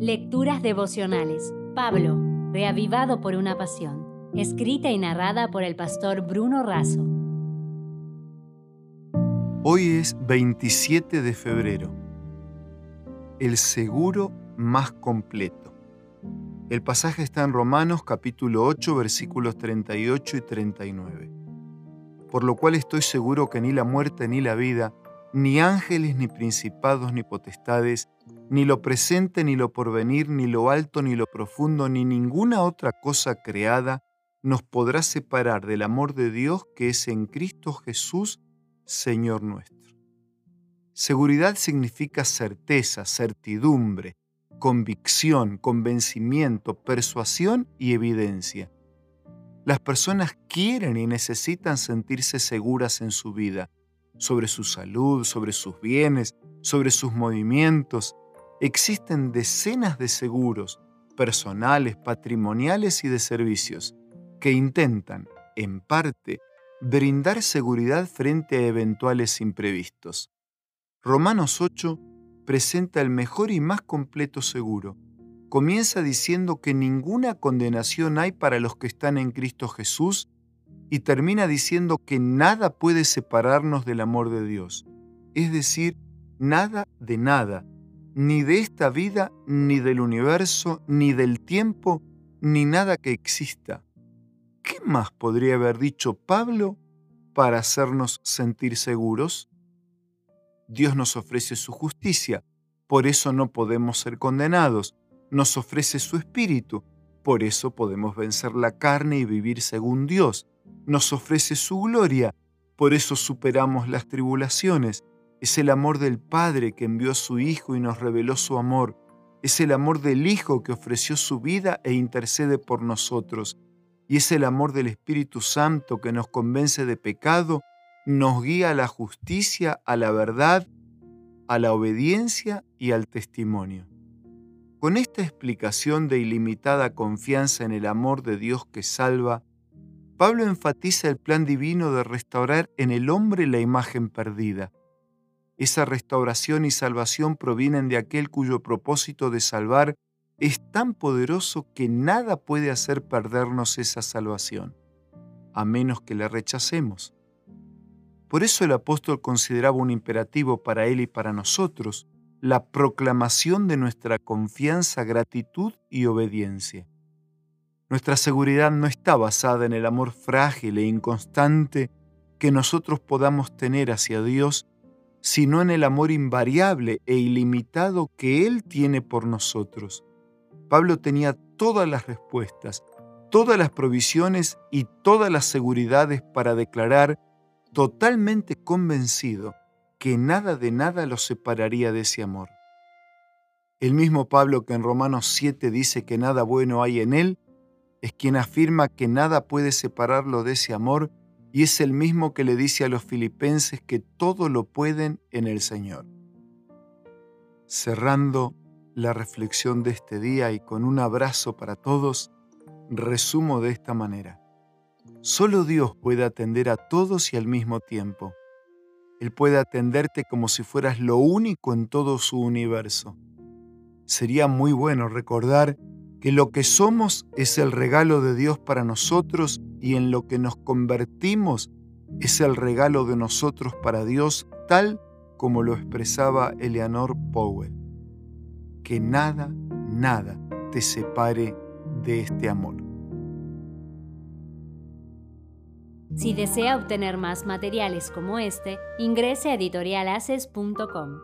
Lecturas devocionales. Pablo, reavivado por una pasión. Escrita y narrada por el pastor Bruno Razo. Hoy es 27 de febrero. El seguro más completo. El pasaje está en Romanos capítulo 8 versículos 38 y 39. Por lo cual estoy seguro que ni la muerte ni la vida, ni ángeles, ni principados, ni potestades, ni lo presente, ni lo porvenir, ni lo alto, ni lo profundo, ni ninguna otra cosa creada nos podrá separar del amor de Dios que es en Cristo Jesús, Señor nuestro. Seguridad significa certeza, certidumbre, convicción, convencimiento, persuasión y evidencia. Las personas quieren y necesitan sentirse seguras en su vida sobre su salud, sobre sus bienes, sobre sus movimientos. Existen decenas de seguros personales, patrimoniales y de servicios que intentan, en parte, brindar seguridad frente a eventuales imprevistos. Romanos 8 presenta el mejor y más completo seguro. Comienza diciendo que ninguna condenación hay para los que están en Cristo Jesús y termina diciendo que nada puede separarnos del amor de Dios, es decir, nada de nada, ni de esta vida, ni del universo, ni del tiempo, ni nada que exista. ¿Qué más podría haber dicho Pablo para hacernos sentir seguros? Dios nos ofrece su justicia, por eso no podemos ser condenados. Nos ofrece su espíritu, por eso podemos vencer la carne y vivir según Dios nos ofrece su gloria, por eso superamos las tribulaciones. Es el amor del Padre que envió a su Hijo y nos reveló su amor. Es el amor del Hijo que ofreció su vida e intercede por nosotros. Y es el amor del Espíritu Santo que nos convence de pecado, nos guía a la justicia, a la verdad, a la obediencia y al testimonio. Con esta explicación de ilimitada confianza en el amor de Dios que salva, Pablo enfatiza el plan divino de restaurar en el hombre la imagen perdida. Esa restauración y salvación provienen de aquel cuyo propósito de salvar es tan poderoso que nada puede hacer perdernos esa salvación, a menos que la rechacemos. Por eso el apóstol consideraba un imperativo para él y para nosotros la proclamación de nuestra confianza, gratitud y obediencia. Nuestra seguridad no está basada en el amor frágil e inconstante que nosotros podamos tener hacia Dios, sino en el amor invariable e ilimitado que Él tiene por nosotros. Pablo tenía todas las respuestas, todas las provisiones y todas las seguridades para declarar totalmente convencido que nada de nada lo separaría de ese amor. El mismo Pablo que en Romanos 7 dice que nada bueno hay en él, es quien afirma que nada puede separarlo de ese amor y es el mismo que le dice a los filipenses que todo lo pueden en el Señor. Cerrando la reflexión de este día y con un abrazo para todos, resumo de esta manera. Solo Dios puede atender a todos y al mismo tiempo. Él puede atenderte como si fueras lo único en todo su universo. Sería muy bueno recordar que lo que somos es el regalo de Dios para nosotros y en lo que nos convertimos es el regalo de nosotros para Dios, tal como lo expresaba Eleanor Powell. Que nada, nada te separe de este amor. Si desea obtener más materiales como este, ingrese a editorialaces.com.